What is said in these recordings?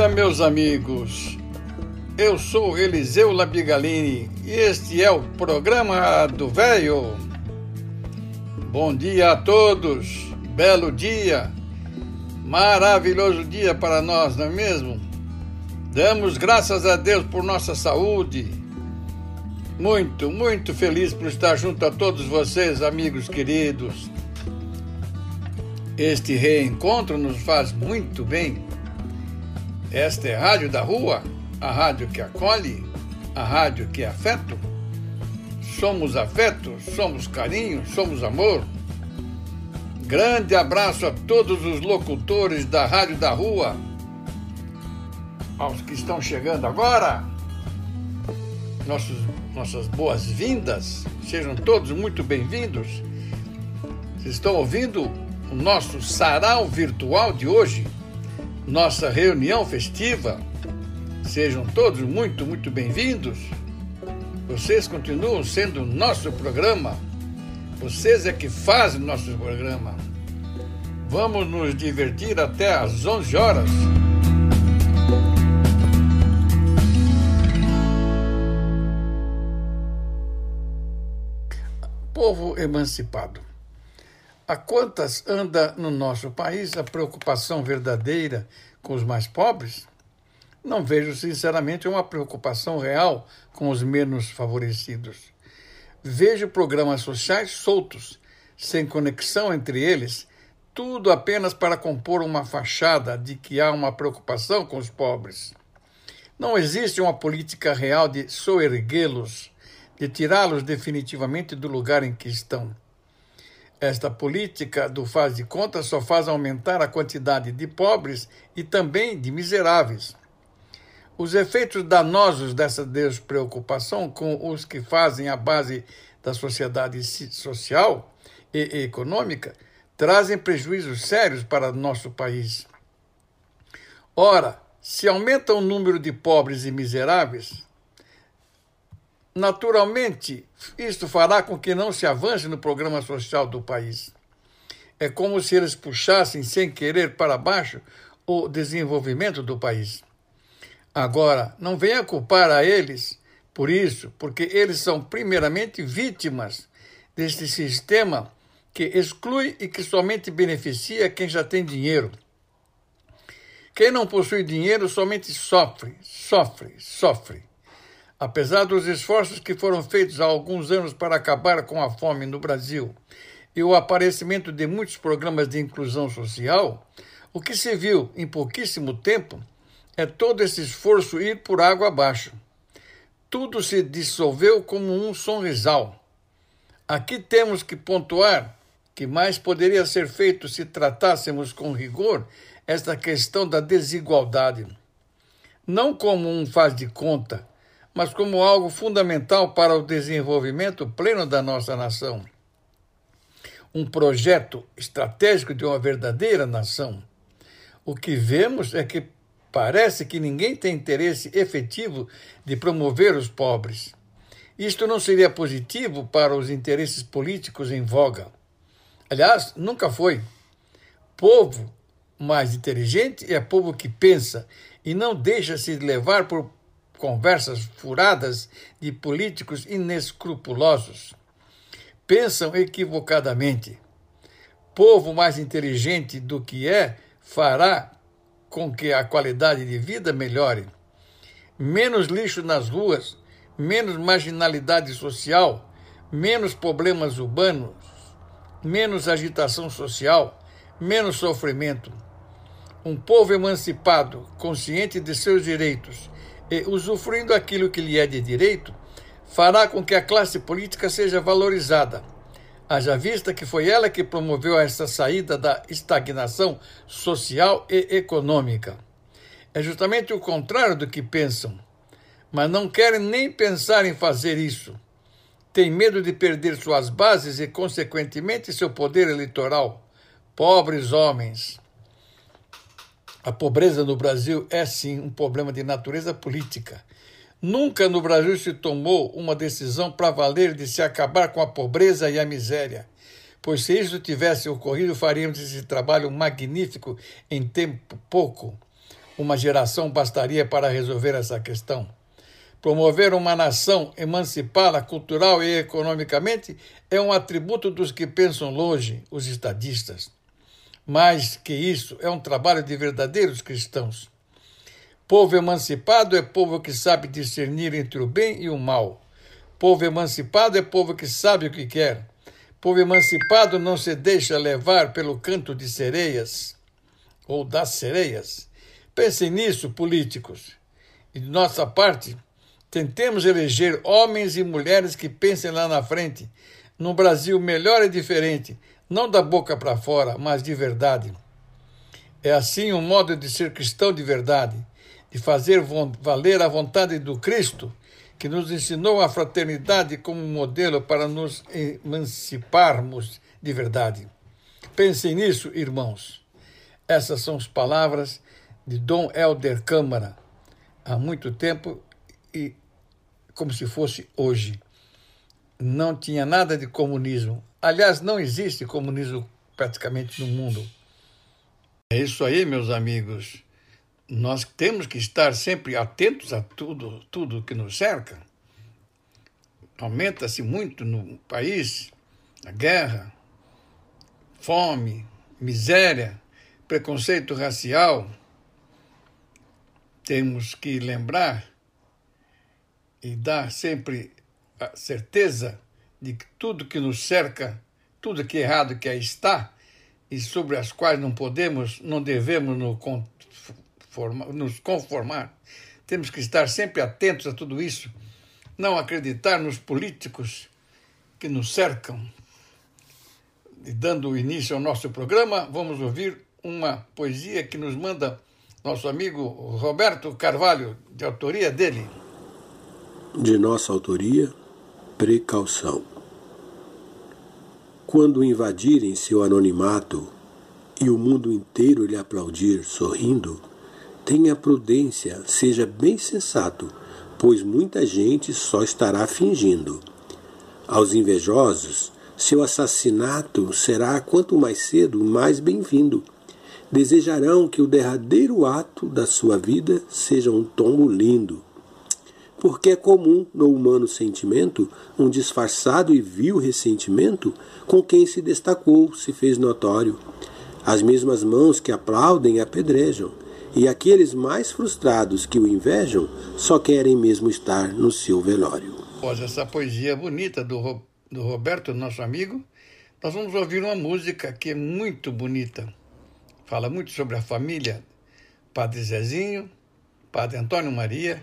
Dia, meus amigos. Eu sou Eliseu Labigalini e este é o programa do Véio. Bom dia a todos. Belo dia. Maravilhoso dia para nós, não é mesmo? Damos graças a Deus por nossa saúde. Muito, muito feliz por estar junto a todos vocês, amigos queridos. Este reencontro nos faz muito bem. Esta é a Rádio da Rua, a rádio que acolhe, a rádio que é afeto. Somos afeto, somos carinho, somos amor. Grande abraço a todos os locutores da Rádio da Rua aos que estão chegando agora, nossos, nossas boas-vindas, sejam todos muito bem-vindos. Vocês estão ouvindo o nosso sarau virtual de hoje, nossa reunião festiva. Sejam todos muito, muito bem-vindos. Vocês continuam sendo nosso programa. Vocês é que fazem nosso programa. Vamos nos divertir até às 11 horas. povo emancipado. A quantas anda no nosso país a preocupação verdadeira com os mais pobres? Não vejo, sinceramente, uma preocupação real com os menos favorecidos. Vejo programas sociais soltos, sem conexão entre eles, tudo apenas para compor uma fachada de que há uma preocupação com os pobres. Não existe uma política real de soerguê-los de tirá-los definitivamente do lugar em que estão. Esta política do faz de conta só faz aumentar a quantidade de pobres e também de miseráveis. Os efeitos danosos dessa despreocupação com os que fazem a base da sociedade social e econômica trazem prejuízos sérios para nosso país. Ora, se aumenta o número de pobres e miseráveis, Naturalmente, isto fará com que não se avance no programa social do país. É como se eles puxassem sem querer para baixo o desenvolvimento do país. Agora, não venha culpar a eles por isso, porque eles são primeiramente vítimas deste sistema que exclui e que somente beneficia quem já tem dinheiro. Quem não possui dinheiro somente sofre, sofre, sofre. Apesar dos esforços que foram feitos há alguns anos para acabar com a fome no Brasil e o aparecimento de muitos programas de inclusão social, o que se viu em pouquíssimo tempo é todo esse esforço ir por água abaixo. Tudo se dissolveu como um sonrisal. Aqui temos que pontuar que mais poderia ser feito se tratássemos com rigor esta questão da desigualdade. Não como um faz de conta, mas como algo fundamental para o desenvolvimento pleno da nossa nação. Um projeto estratégico de uma verdadeira nação. O que vemos é que parece que ninguém tem interesse efetivo de promover os pobres. Isto não seria positivo para os interesses políticos em voga. Aliás, nunca foi. Povo mais inteligente é povo que pensa e não deixa se levar por conversas furadas de políticos inescrupulosos. Pensam equivocadamente. Povo mais inteligente do que é fará com que a qualidade de vida melhore. Menos lixo nas ruas, menos marginalidade social, menos problemas urbanos, menos agitação social, menos sofrimento. Um povo emancipado, consciente de seus direitos e usufruindo aquilo que lhe é de direito, fará com que a classe política seja valorizada. Haja vista que foi ela que promoveu essa saída da estagnação social e econômica. É justamente o contrário do que pensam, mas não querem nem pensar em fazer isso. Tem medo de perder suas bases e, consequentemente, seu poder eleitoral. Pobres homens. A pobreza no Brasil é sim um problema de natureza política. Nunca no Brasil se tomou uma decisão para valer de se acabar com a pobreza e a miséria, pois se isso tivesse ocorrido, faríamos esse trabalho magnífico em tempo pouco. Uma geração bastaria para resolver essa questão. Promover uma nação emancipada cultural e economicamente é um atributo dos que pensam longe, os estadistas. Mais que isso, é um trabalho de verdadeiros cristãos. Povo emancipado é povo que sabe discernir entre o bem e o mal. Povo emancipado é povo que sabe o que quer. Povo emancipado não se deixa levar pelo canto de sereias ou das sereias. Pensem nisso, políticos. E de nossa parte, tentemos eleger homens e mulheres que pensem lá na frente, num Brasil melhor e diferente, não da boca para fora, mas de verdade. É assim um modo de ser cristão de verdade de fazer valer a vontade do Cristo, que nos ensinou a fraternidade como modelo para nos emanciparmos de verdade. Pensem nisso, irmãos. Essas são as palavras de Dom Helder Câmara, há muito tempo e como se fosse hoje. Não tinha nada de comunismo. Aliás, não existe comunismo praticamente no mundo. É isso aí, meus amigos nós temos que estar sempre atentos a tudo, tudo que nos cerca. Aumenta-se muito no país a guerra, fome, miséria, preconceito racial. Temos que lembrar e dar sempre a certeza de tudo que nos cerca, tudo que é errado que aí está, e sobre as quais não podemos, não devemos nos conformar. Temos que estar sempre atentos a tudo isso, não acreditar nos políticos que nos cercam. E dando início ao nosso programa, vamos ouvir uma poesia que nos manda nosso amigo Roberto Carvalho, de autoria dele. De nossa autoria, Precaução. Quando invadirem seu anonimato e o mundo inteiro lhe aplaudir sorrindo, Tenha prudência, seja bem sensato, pois muita gente só estará fingindo. Aos invejosos, seu assassinato será quanto mais cedo, mais bem-vindo. Desejarão que o derradeiro ato da sua vida seja um tombo lindo. Porque é comum no humano sentimento um disfarçado e vil ressentimento com quem se destacou, se fez notório. As mesmas mãos que aplaudem apedrejam e aqueles mais frustrados que o invejam só querem mesmo estar no seu velório. Após essa poesia bonita do, do Roberto, nosso amigo, nós vamos ouvir uma música que é muito bonita. Fala muito sobre a família Padre Zezinho, Padre Antônio Maria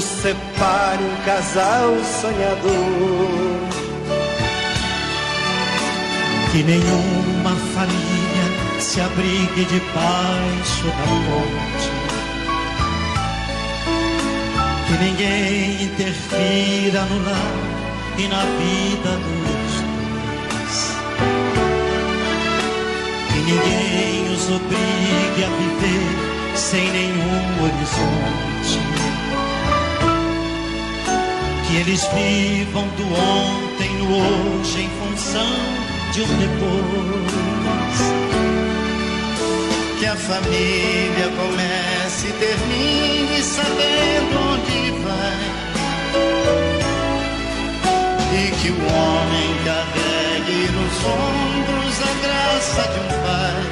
separe um casal sonhador. Que nenhuma família se abrigue debaixo da ponte. Que ninguém interfira no lar e na vida dos dois. Que ninguém os obrigue a viver sem nenhum horizonte. Eles vivam do ontem no hoje em função de um depois que a família comece e termine sabendo onde vai. E que o homem carregue nos ombros a graça de um pai.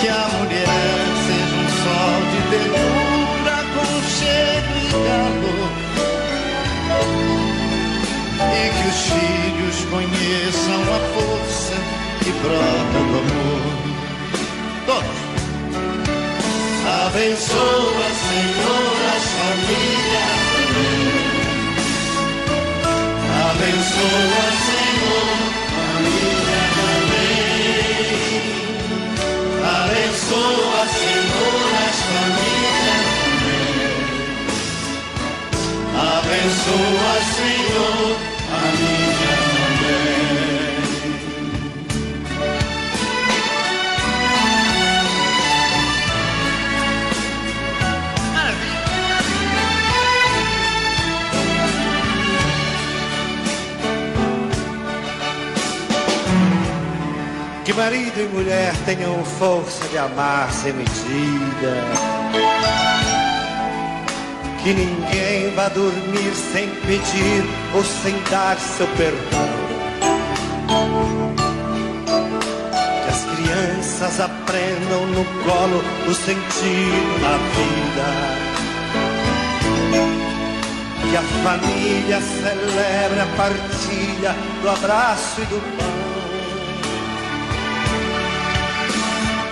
Que a mulher seja um sol de ternura, e calor. E que os filhos conheçam a força que brota do amor. Todos. Abençoa, Senhor, as famílias. Abençoa, Senhor, família também. Abençoa, Senhor, as famílias Abençoa, Senhor, família Que marido e mulher tenham força de amar sem medida. Que ninguém vá dormir sem pedir ou sem dar seu perdão. Que as crianças aprendam no colo o sentido da vida. Que a família celebre a partilha do abraço e do pão.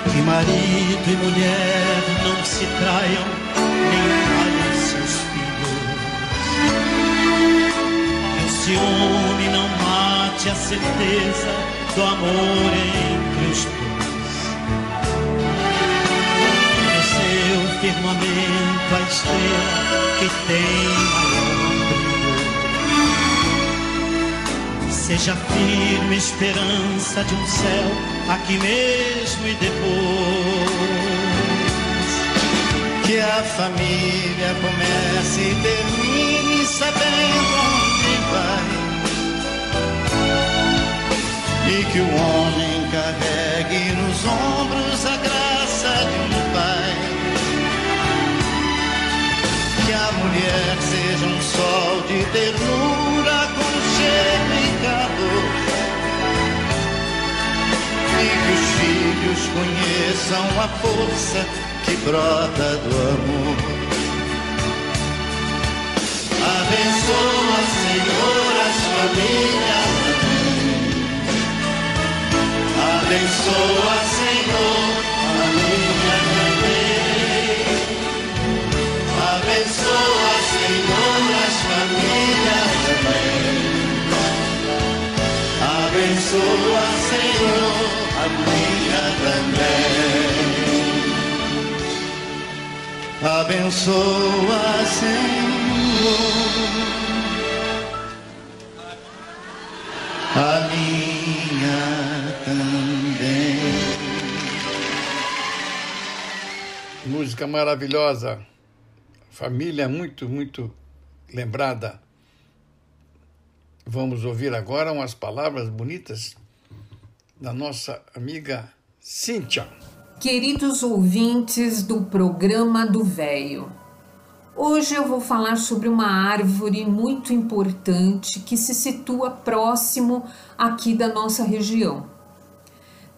Que marido e mulher não se traiam, nem ciúme não mate a certeza do amor entre os dois. No seu firmamento a estrela que tem maior brilho. Seja firme esperança de um céu aqui mesmo e depois. Que a família comece e termine sabendo onde vai. E que o homem carregue nos ombros a graça de um pai. Que a mulher seja um sol de ternura com cheiro e calor e que os filhos conheçam a força que brota do amor. Abençoa, Senhor, as famílias. Abençoa, Senhor, a minha também. Abençoa, Senhor, as famílias também. Abençoa, Senhor Abençoa, Senhor, a minha também. Música maravilhosa, família muito, muito lembrada. Vamos ouvir agora umas palavras bonitas da nossa amiga Cíntia. Queridos ouvintes do programa do Véio, hoje eu vou falar sobre uma árvore muito importante que se situa próximo aqui da nossa região.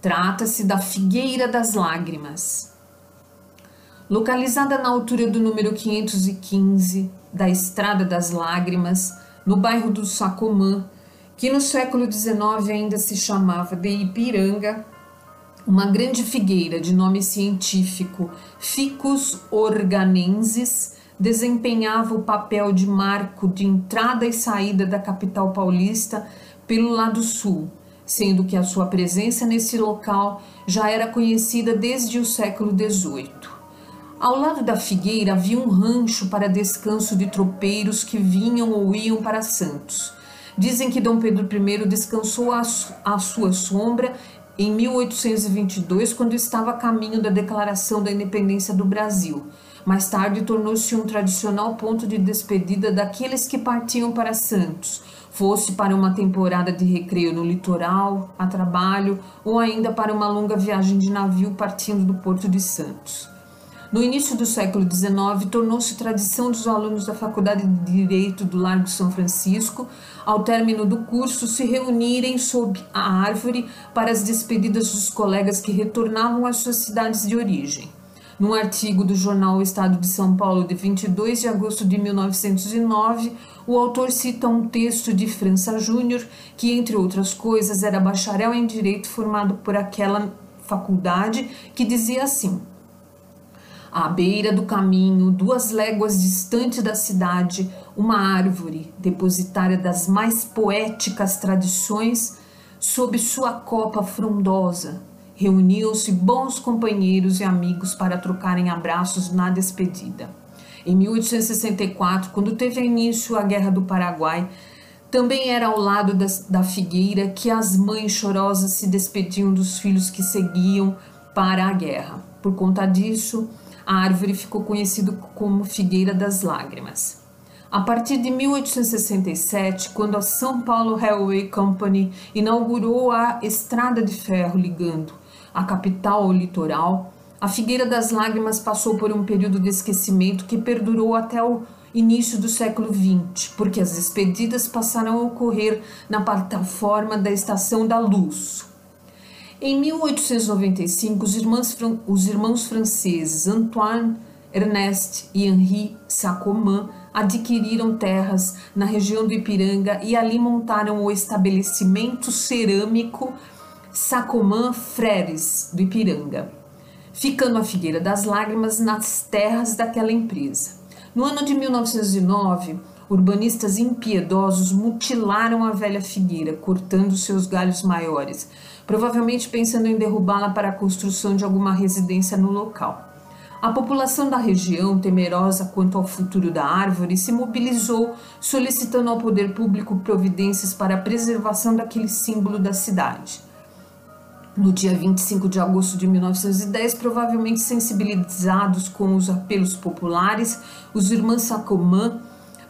Trata-se da Figueira das Lágrimas. Localizada na altura do número 515 da Estrada das Lágrimas, no bairro do Sacomã, que no século XIX ainda se chamava de Ipiranga, uma grande figueira de nome científico Ficus organensis desempenhava o papel de marco de entrada e saída da capital paulista pelo lado sul, sendo que a sua presença nesse local já era conhecida desde o século XVIII. Ao lado da figueira havia um rancho para descanso de tropeiros que vinham ou iam para Santos. Dizem que Dom Pedro I descansou à sua sombra em 1822, quando estava a caminho da declaração da independência do Brasil. Mais tarde, tornou-se um tradicional ponto de despedida daqueles que partiam para Santos, fosse para uma temporada de recreio no litoral, a trabalho ou ainda para uma longa viagem de navio partindo do Porto de Santos. No início do século XIX, tornou-se tradição dos alunos da Faculdade de Direito do Largo São Francisco, ao término do curso, se reunirem sob a árvore para as despedidas dos colegas que retornavam às suas cidades de origem. Num artigo do jornal o Estado de São Paulo de 22 de agosto de 1909, o autor cita um texto de França Júnior, que, entre outras coisas, era bacharel em direito formado por aquela faculdade, que dizia assim: À beira do caminho, duas léguas distante da cidade, uma árvore, depositária das mais poéticas tradições, sob sua copa frondosa, reuniam-se bons companheiros e amigos para trocarem abraços na despedida. Em 1864, quando teve início a Guerra do Paraguai, também era ao lado das, da figueira que as mães chorosas se despediam dos filhos que seguiam para a guerra. Por conta disso, a árvore ficou conhecida como Figueira das Lágrimas. A partir de 1867, quando a São Paulo Railway Company inaugurou a estrada de ferro ligando a capital ao litoral, a Figueira das Lágrimas passou por um período de esquecimento que perdurou até o início do século XX, porque as despedidas passaram a ocorrer na plataforma da Estação da Luz. Em 1895, os irmãos, os irmãos franceses Antoine Ernest e Henri Sacoman adquiriram terras na região do Ipiranga e ali montaram o estabelecimento cerâmico Sacoman Freres do Ipiranga, ficando a Figueira das Lágrimas nas terras daquela empresa. No ano de 1909, urbanistas impiedosos mutilaram a velha figueira, cortando seus galhos maiores, provavelmente pensando em derrubá-la para a construção de alguma residência no local. A população da região, temerosa quanto ao futuro da árvore, se mobilizou, solicitando ao poder público providências para a preservação daquele símbolo da cidade. No dia 25 de agosto de 1910, provavelmente sensibilizados com os apelos populares, os irmãos Sacomã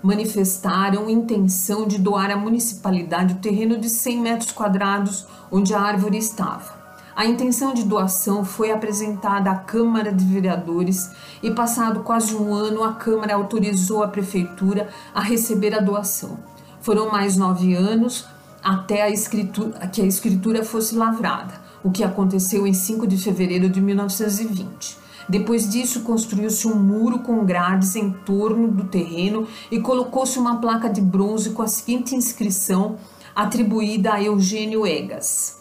manifestaram intenção de doar à municipalidade o terreno de 100 metros quadrados onde a árvore estava. A intenção de doação foi apresentada à Câmara de Vereadores e, passado quase um ano, a Câmara autorizou a Prefeitura a receber a doação. Foram mais nove anos até a escritura, que a escritura fosse lavrada o que aconteceu em 5 de fevereiro de 1920. Depois disso, construiu-se um muro com grades em torno do terreno e colocou-se uma placa de bronze com a seguinte inscrição atribuída a Eugênio Egas: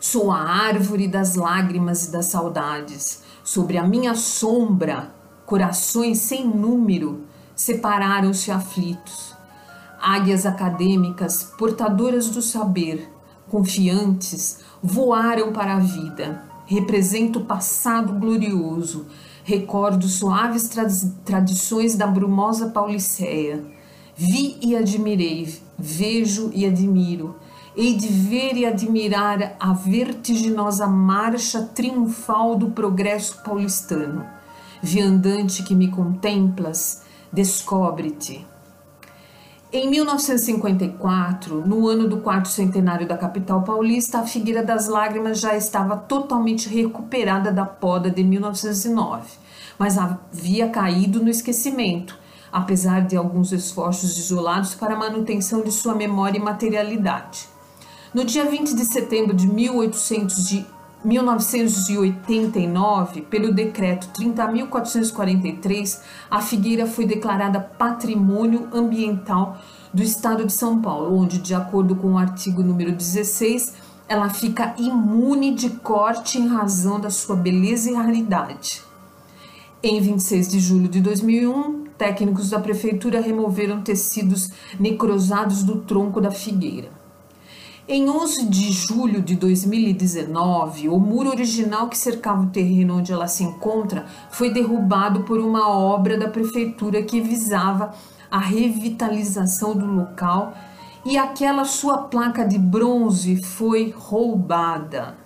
Sou a árvore das lágrimas e das saudades. Sobre a minha sombra, corações sem número separaram-se aflitos. Águias acadêmicas, portadoras do saber, confiantes, voaram para a vida. Representa o passado glorioso, recordo suaves tra tradições da brumosa Pauliceia. Vi e admirei, vejo e admiro. Hei de ver e admirar a vertiginosa marcha triunfal do progresso paulistano. Viandante que me contemplas, descobre-te. Em 1954, no ano do quarto centenário da capital paulista, a Figueira das Lágrimas já estava totalmente recuperada da poda de 1909, mas havia caído no esquecimento, apesar de alguns esforços isolados para a manutenção de sua memória e materialidade. No dia 20 de setembro de 1800 de 1989, pelo decreto 30.443, a figueira foi declarada Patrimônio Ambiental do Estado de São Paulo, onde, de acordo com o artigo número 16, ela fica imune de corte em razão da sua beleza e raridade. Em 26 de julho de 2001, técnicos da prefeitura removeram tecidos necrosados do tronco da figueira. Em 11 de julho de 2019, o muro original que cercava o terreno onde ela se encontra foi derrubado por uma obra da prefeitura que visava a revitalização do local e aquela sua placa de bronze foi roubada.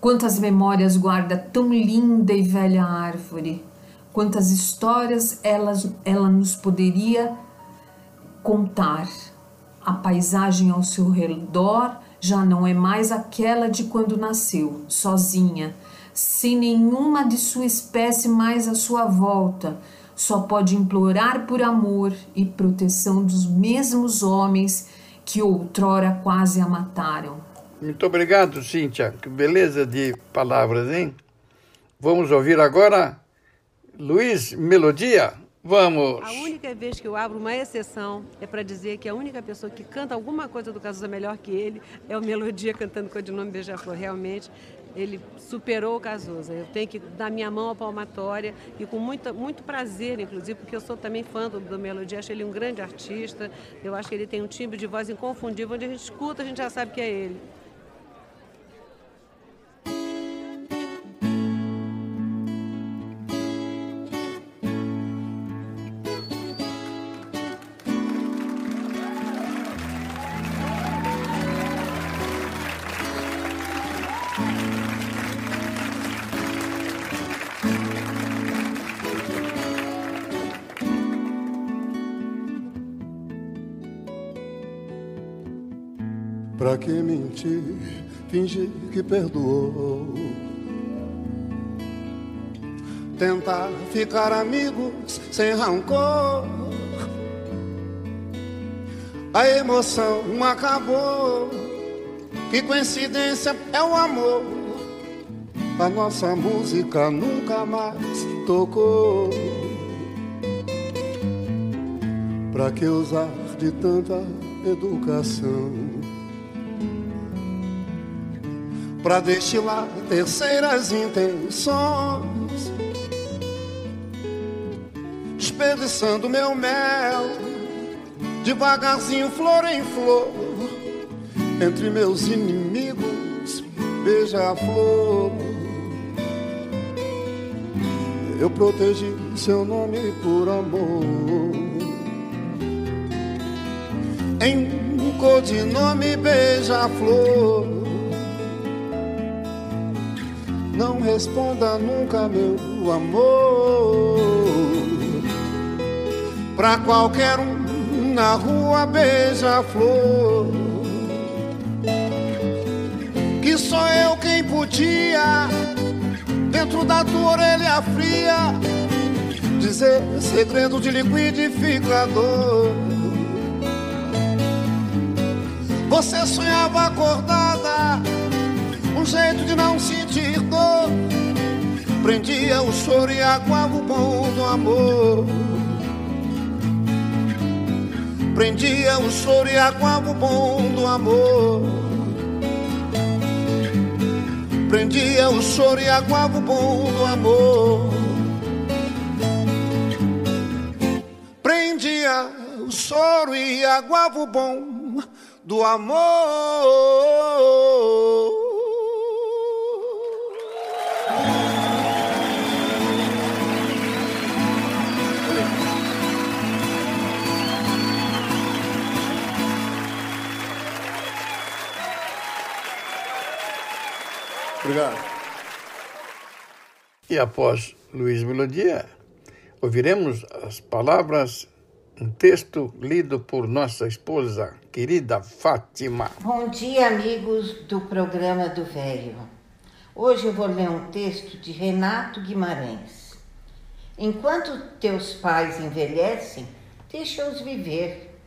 Quantas memórias guarda tão linda e velha árvore, quantas histórias ela, ela nos poderia contar a paisagem ao seu redor já não é mais aquela de quando nasceu, sozinha, sem nenhuma de sua espécie mais à sua volta. Só pode implorar por amor e proteção dos mesmos homens que outrora quase a mataram. Muito obrigado, Cíntia. Que beleza de palavras, hein? Vamos ouvir agora Luiz Melodia. Vamos! A única vez que eu abro uma exceção é para dizer que a única pessoa que canta alguma coisa do Cazuza melhor que ele é o Melodia cantando Codinome Beija-Flor. Realmente, ele superou o Cazuza. Eu tenho que dar minha mão à palmatória e com muito, muito prazer, inclusive, porque eu sou também fã do, do Melodia, acho ele um grande artista, eu acho que ele tem um timbre de voz inconfundível, onde a gente escuta, a gente já sabe que é ele. Pra que mentir, fingir que perdoou? Tentar ficar amigos sem rancor. A emoção acabou. Que coincidência é o amor. A nossa música nunca mais tocou. Pra que usar de tanta educação? Para destilar terceiras intenções, desperdiçando meu mel, devagarzinho, flor em flor, entre meus inimigos, beija-flor. Eu protegi seu nome por amor. Em um codinome beija-flor não responda nunca, meu amor. Pra qualquer um na rua beija-flor. Que sou eu quem podia, dentro da tua orelha fria, dizer segredo de liquidificador. Você sonhava acordada jeito de não sentir dor. Prendia o choro e aguava o bom do amor. Prendia o choro e aguava o bom do amor. Prendia o choro e aguava o bom do amor. Prendia o choro e aguava o bom do amor. Obrigado. E após Luiz Melodia, ouviremos as palavras, um texto lido por nossa esposa, querida Fátima. Bom dia, amigos do programa do Velho. Hoje eu vou ler um texto de Renato Guimarães. Enquanto teus pais envelhecem, deixa-os viver.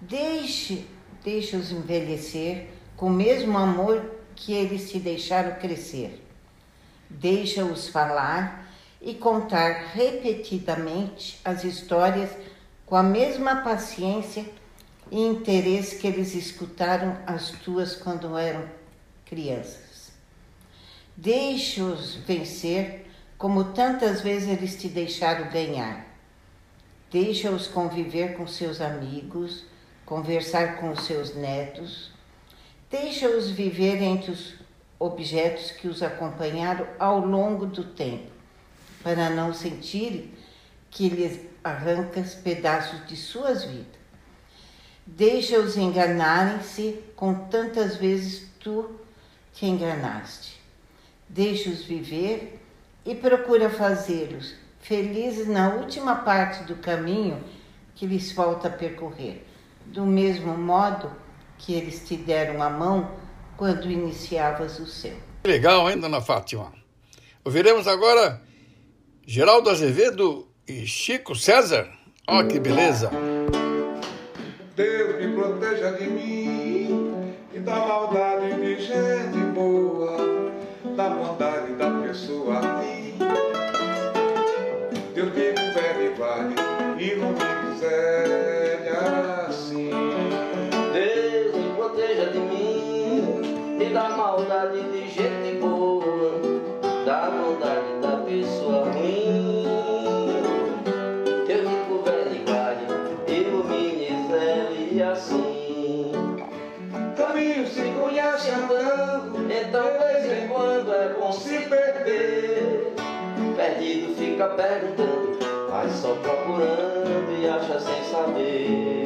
Deixe, deixa-os envelhecer com o mesmo amor que eles se deixaram crescer. Deixa-os falar e contar repetidamente as histórias com a mesma paciência e interesse que eles escutaram as tuas quando eram crianças. Deixa-os vencer como tantas vezes eles te deixaram ganhar. Deixa-os conviver com seus amigos, conversar com seus netos, Deixa-os viver entre os objetos que os acompanharam ao longo do tempo, para não sentirem que lhes arrancas pedaços de suas vidas. Deixa-os enganarem-se com tantas vezes tu te enganaste. Deixa-os viver e procura fazê-los felizes na última parte do caminho que lhes falta percorrer. Do mesmo modo, que eles te deram a mão quando iniciavas o seu. Legal, hein, dona Fátima? Ouviremos agora Geraldo Azevedo e Chico César. Ó, oh, que beleza! Deus me proteja de mim e da maldade de gente boa, da bondade da pessoa maldade de gente boa, da bondade da pessoa ruim. assim. Caminho se conhece andando, então vez em quando é bom se perder. Perdido fica perguntando, vai só procurando e acha sem saber.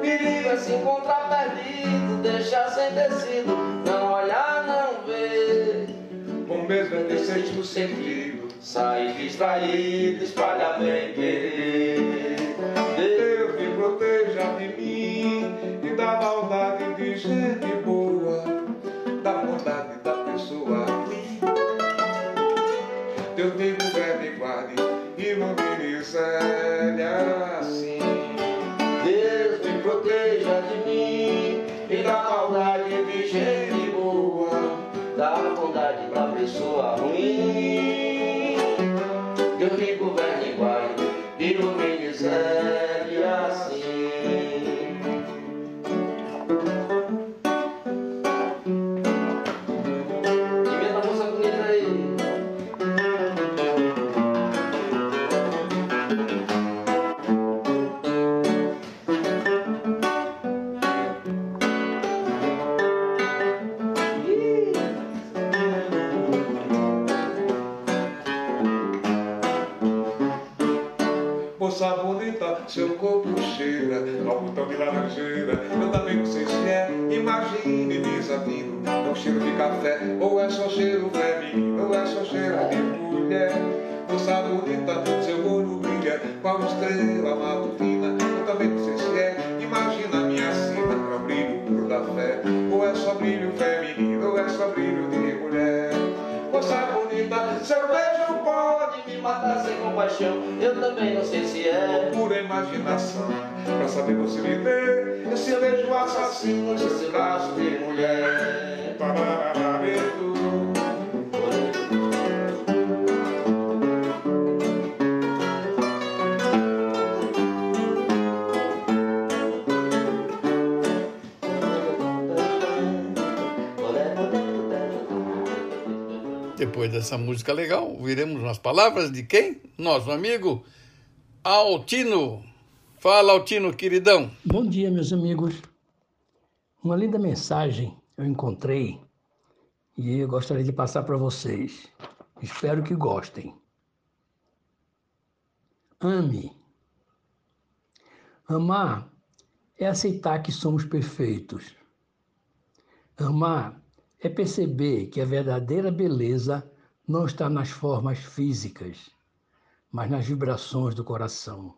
Perigo é se encontrar perdido, deixar sem tecido, não olhar, não ver. Bom mesmo é ter sexto sentido, sair distraído, espalha bem querer. Deus me proteja de mim e da maldade de gente boa, da bondade da pessoa ruim. Deus me governe e guarde e não me bondade da pessoa compaixão. Eu também não sei se é pura imaginação. Pra saber você me ver, esse beijo assassino desse braço de mulher. Pararareto. Dessa música legal, ouviremos as palavras de quem? Nosso amigo Altino. Fala, Altino, queridão. Bom dia, meus amigos. Uma linda mensagem eu encontrei e eu gostaria de passar para vocês. Espero que gostem. Ame. Amar é aceitar que somos perfeitos. Amar é perceber que a verdadeira beleza não está nas formas físicas, mas nas vibrações do coração.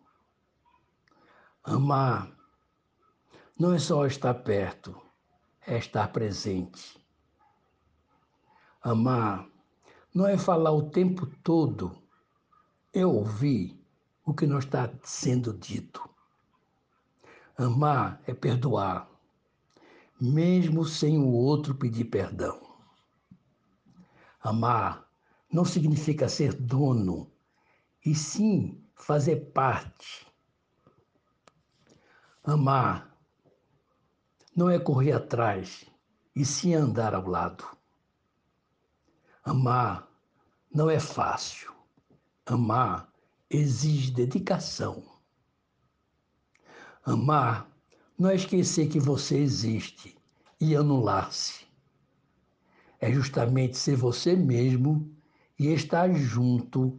Amar não é só estar perto, é estar presente. Amar não é falar o tempo todo, é ouvir o que não está sendo dito. Amar é perdoar mesmo sem o outro pedir perdão. Amar não significa ser dono, e sim fazer parte. Amar não é correr atrás, e sim andar ao lado. Amar não é fácil. Amar exige dedicação. Amar não é esquecer que você existe e anular-se. É justamente ser você mesmo e estar junto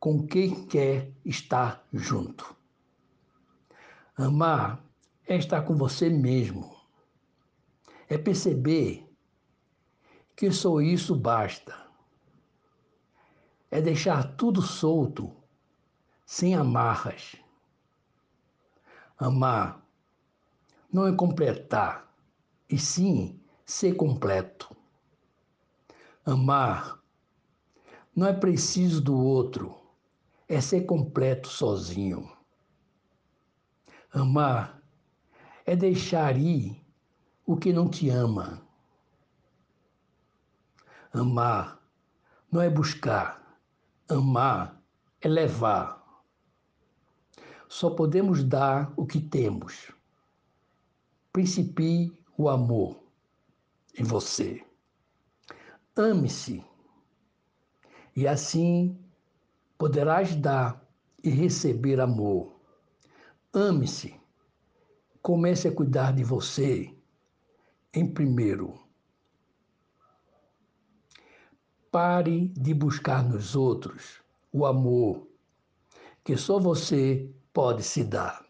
com quem quer estar junto. Amar é estar com você mesmo. É perceber que só isso basta. É deixar tudo solto, sem amarras. Amar não é completar, e sim ser completo. Amar não é preciso do outro, é ser completo sozinho. Amar é deixar ir o que não te ama. Amar não é buscar, amar é levar. Só podemos dar o que temos. Principie o amor em você. Ame-se e assim poderás dar e receber amor. Ame-se. Comece a cuidar de você em primeiro. Pare de buscar nos outros o amor que só você pode se dar.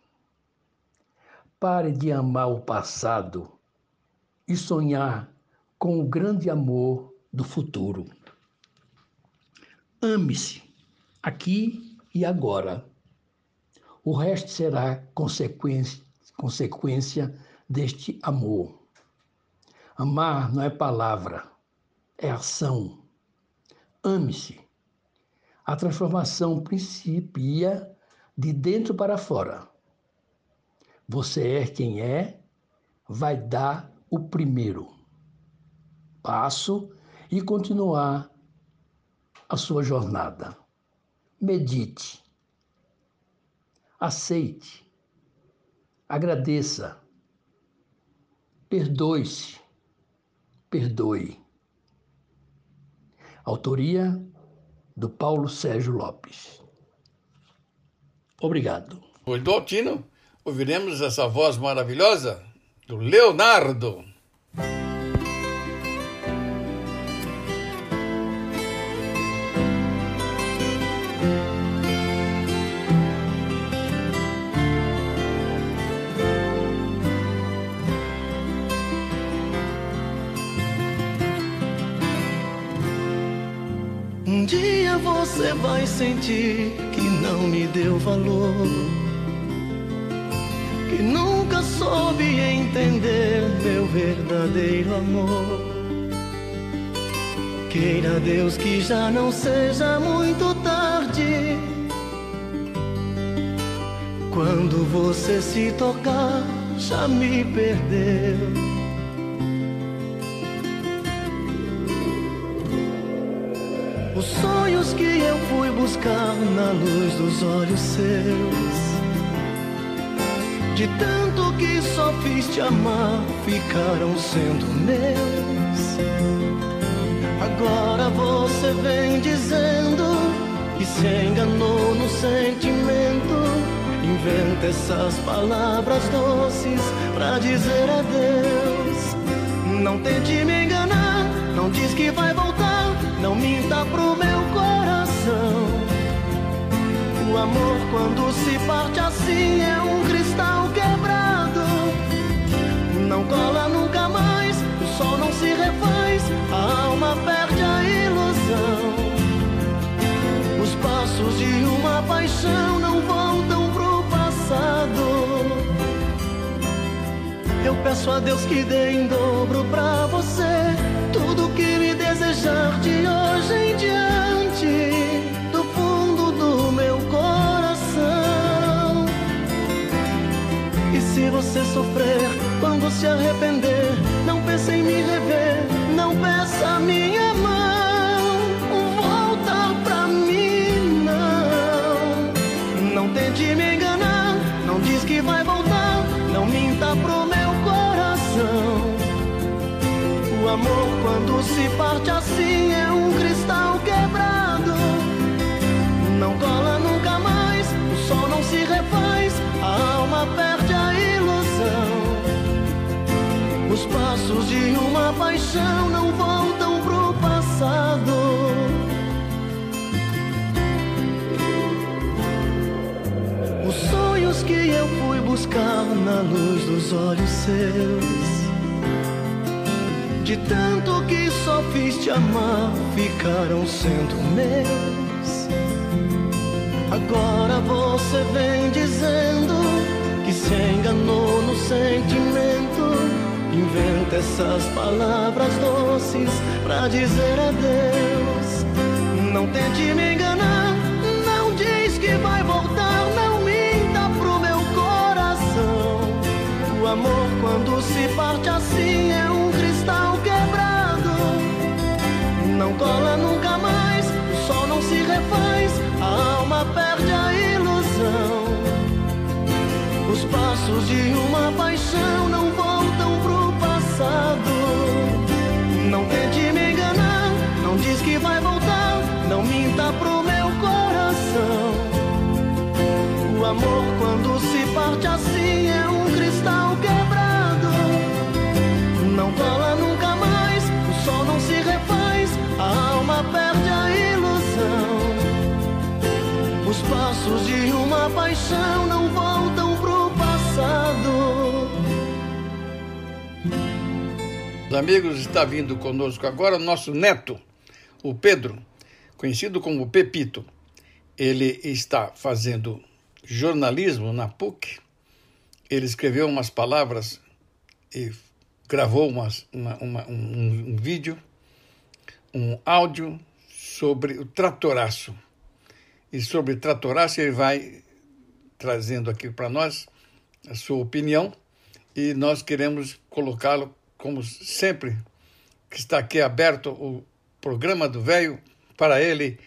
Pare de amar o passado e sonhar com o grande amor do futuro. Ame-se, aqui e agora. O resto será consequência, consequência deste amor. Amar não é palavra, é ação. Ame-se. A transformação principia de dentro para fora. Você é quem é, vai dar o primeiro passo e continuar a sua jornada. Medite, aceite, agradeça, perdoe-se, perdoe. Autoria do Paulo Sérgio Lopes. Obrigado. Depois do Altino, ouviremos essa voz maravilhosa do Leonardo. Sentir que não me deu valor, que nunca soube entender meu verdadeiro amor. Queira Deus que já não seja muito tarde. Quando você se tocar, já me perdeu. Que eu fui buscar na luz dos olhos seus. De tanto que só fiz te amar, ficaram sendo meus. Agora você vem dizendo que se enganou no sentimento. Inventa essas palavras doces pra dizer adeus. Não tente me enganar, não diz que vai voltar não minta pro meu coração. O amor, quando se parte assim, é um cristal quebrado. Não cola nunca mais, o sol não se refaz, a alma perde a ilusão. Os passos de uma paixão não voltam pro passado. Eu peço a Deus que dê em dobro pra você desejar de hoje em diante, do fundo do meu coração. E se você sofrer quando se arrepender, não pense em me rever, não peça minha mão, volta pra mim, não. Não tente me enganar, não diz que vai voltar, não minta pro meu coração. O amor quando se parte é um cristal quebrado. Não cola nunca mais, o sol não se refaz, a alma perde a ilusão. Os passos de uma paixão não voltam pro passado. Os sonhos que eu fui buscar na luz dos olhos seus de tanto que só fiz te amar, ficaram sendo meus. Agora você vem dizendo que se enganou no sentimento. Inventa essas palavras doces pra dizer adeus. Não tente me enganar, não diz que vai voltar, não minta pro meu coração. O amor quando se parte assim é um Não cola nunca mais, o sol não se refaz, a alma perde a ilusão. Os passos de uma paixão não voltam pro passado. Não tente me enganar, não diz que vai voltar, não minta pro meu coração. O amor quando se parte assim é um cristal quebrado. Não cola Os passos de uma paixão não voltam pro passado. Os amigos, está vindo conosco agora o nosso neto, o Pedro, conhecido como Pepito. Ele está fazendo jornalismo na PUC. Ele escreveu umas palavras e gravou umas, uma, uma, um, um vídeo, um áudio sobre o tratoraço. E sobre tratoraço ele vai trazendo aqui para nós a sua opinião e nós queremos colocá-lo, como sempre, que está aqui aberto o programa do velho para ele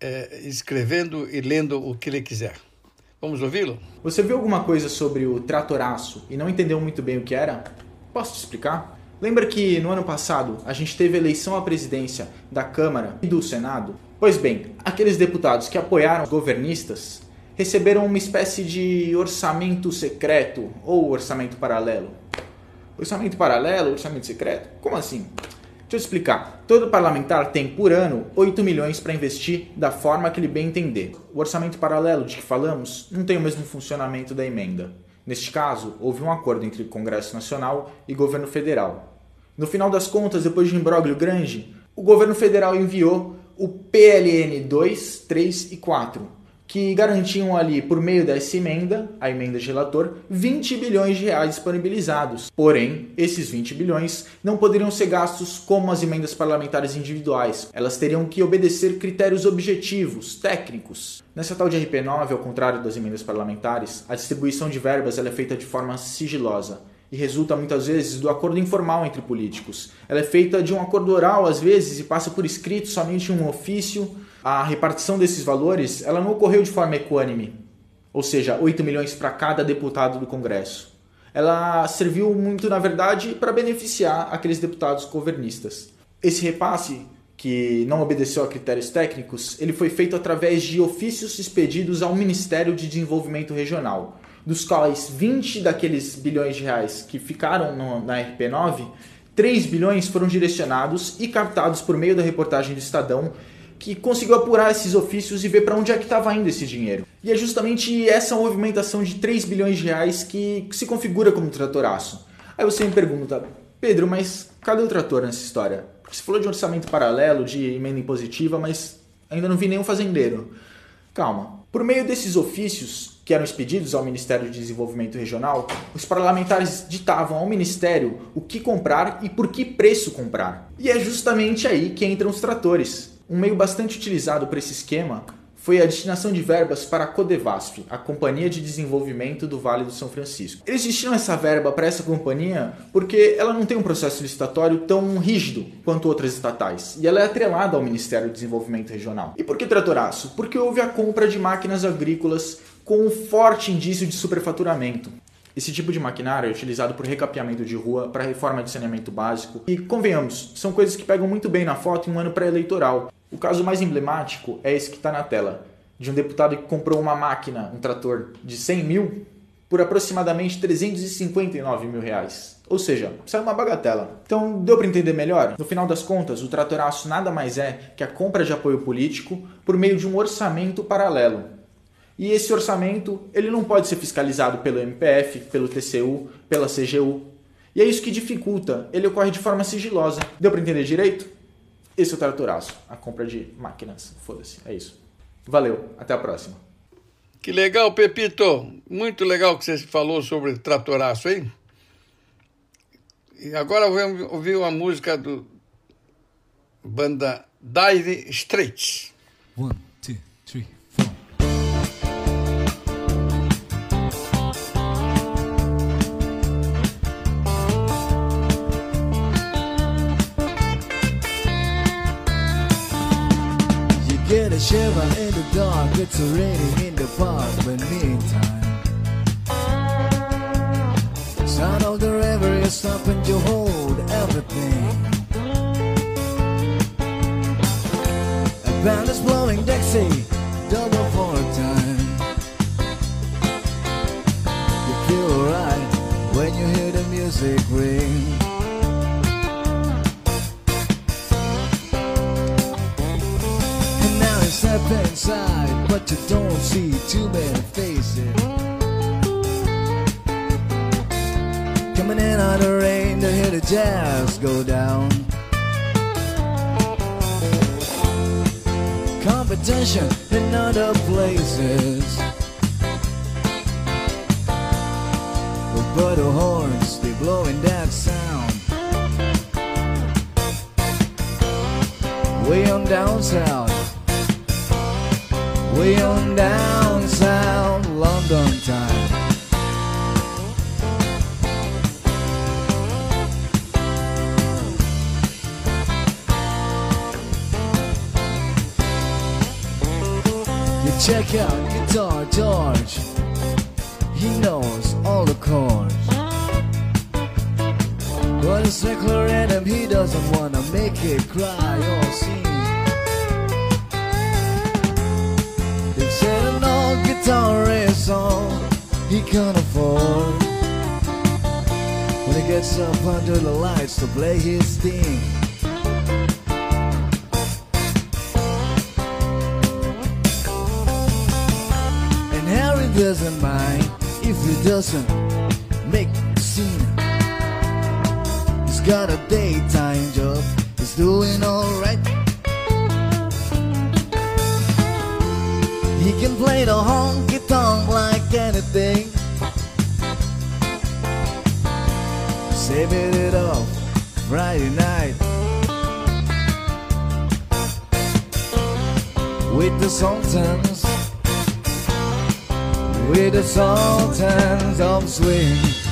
é, escrevendo e lendo o que ele quiser. Vamos ouvi-lo? Você viu alguma coisa sobre o tratoraço e não entendeu muito bem o que era? Posso te explicar? Lembra que no ano passado a gente teve eleição à presidência da Câmara e do Senado? Pois bem, aqueles deputados que apoiaram os governistas receberam uma espécie de orçamento secreto ou orçamento paralelo. Orçamento paralelo, orçamento secreto? Como assim? Deixa eu explicar. Todo parlamentar tem por ano 8 milhões para investir da forma que ele bem entender. O orçamento paralelo de que falamos não tem o mesmo funcionamento da emenda. Neste caso, houve um acordo entre Congresso Nacional e governo federal. No final das contas, depois de um imbróglio grande, o governo federal enviou o PLN 2, 3 e 4, que garantiam ali, por meio dessa emenda, a emenda de relator, 20 bilhões de reais disponibilizados. Porém, esses 20 bilhões não poderiam ser gastos como as emendas parlamentares individuais. Elas teriam que obedecer critérios objetivos, técnicos. Nessa tal de RP9, ao contrário das emendas parlamentares, a distribuição de verbas é feita de forma sigilosa e resulta muitas vezes do acordo informal entre políticos. Ela é feita de um acordo oral às vezes e passa por escrito somente um ofício. A repartição desses valores ela não ocorreu de forma equânime, ou seja, 8 milhões para cada deputado do Congresso. Ela serviu muito, na verdade, para beneficiar aqueles deputados governistas. Esse repasse, que não obedeceu a critérios técnicos, ele foi feito através de ofícios expedidos ao Ministério de Desenvolvimento Regional, dos quais 20 daqueles bilhões de reais que ficaram no, na RP9, 3 bilhões foram direcionados e captados por meio da reportagem do Estadão, que conseguiu apurar esses ofícios e ver para onde é que estava indo esse dinheiro. E é justamente essa movimentação de 3 bilhões de reais que se configura como tratoraço. Aí você me pergunta, Pedro, mas cadê o trator nessa história? Porque você falou de orçamento paralelo, de emenda impositiva, mas ainda não vi nenhum fazendeiro. Calma. Por meio desses ofícios, que eram expedidos ao Ministério de Desenvolvimento Regional, os parlamentares ditavam ao Ministério o que comprar e por que preço comprar. E é justamente aí que entram os tratores. Um meio bastante utilizado para esse esquema foi a destinação de verbas para a Codevasf, a Companhia de Desenvolvimento do Vale do São Francisco. Eles destiram essa verba para essa companhia porque ela não tem um processo licitatório tão rígido quanto outras estatais, e ela é atrelada ao Ministério do Desenvolvimento Regional. E por que tratoraço? Porque houve a compra de máquinas agrícolas com um forte indício de superfaturamento. Esse tipo de maquinário é utilizado por recapeamento de rua, para reforma de saneamento básico. E, convenhamos, são coisas que pegam muito bem na foto em um ano pré-eleitoral. O caso mais emblemático é esse que está na tela, de um deputado que comprou uma máquina, um trator, de 100 mil por aproximadamente 359 mil reais. Ou seja, isso é uma bagatela. Então, deu para entender melhor? No final das contas, o tratoraço nada mais é que a compra de apoio político por meio de um orçamento paralelo. E esse orçamento, ele não pode ser fiscalizado pelo MPF, pelo TCU, pela CGU. E é isso que dificulta, ele ocorre de forma sigilosa. Deu para entender direito? Esse é o tratoraço, a compra de máquinas. Foda-se, é isso. Valeu, até a próxima. Que legal, Pepito. Muito legal que você falou sobre tratoraço, hein? E agora vamos ouvir uma música do banda Dire Straits. One, a shiver in the dark, it's raining in the park, but meantime. Sound of the river is stopping to hold everything. A band is blowing Dixie, double for time. You feel alright when you hear the music ring. But you don't see too many faces. Coming in on the rain to hear the jazz go down. Competition in other places. But the horns, they blowing that sound. Way on down south. Way on down south, London time. You check out Guitar George. He knows all the chords. But it's regular rhythm, he doesn't wanna make it cry or sing. Said an old guitar is all he can afford. When he gets up under the lights to play his thing. And Harry doesn't mind if he doesn't make a scene. He's got a daytime job, he's doing alright. Can play the honky tonk like anything. Saving it off Friday night. With the Sultans with the sultans of swing.